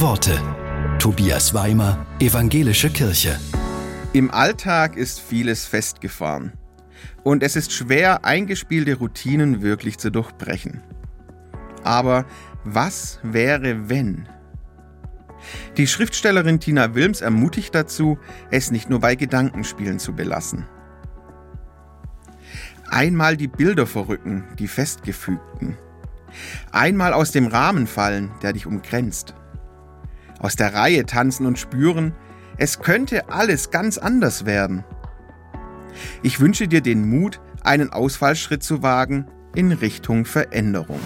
Worte. Tobias Weimer, Evangelische Kirche. Im Alltag ist vieles festgefahren. Und es ist schwer, eingespielte Routinen wirklich zu durchbrechen. Aber was wäre, wenn? Die Schriftstellerin Tina Wilms ermutigt dazu, es nicht nur bei Gedankenspielen zu belassen. Einmal die Bilder verrücken, die festgefügten. Einmal aus dem Rahmen fallen, der dich umgrenzt. Aus der Reihe tanzen und spüren, es könnte alles ganz anders werden. Ich wünsche dir den Mut, einen Ausfallschritt zu wagen in Richtung Veränderung.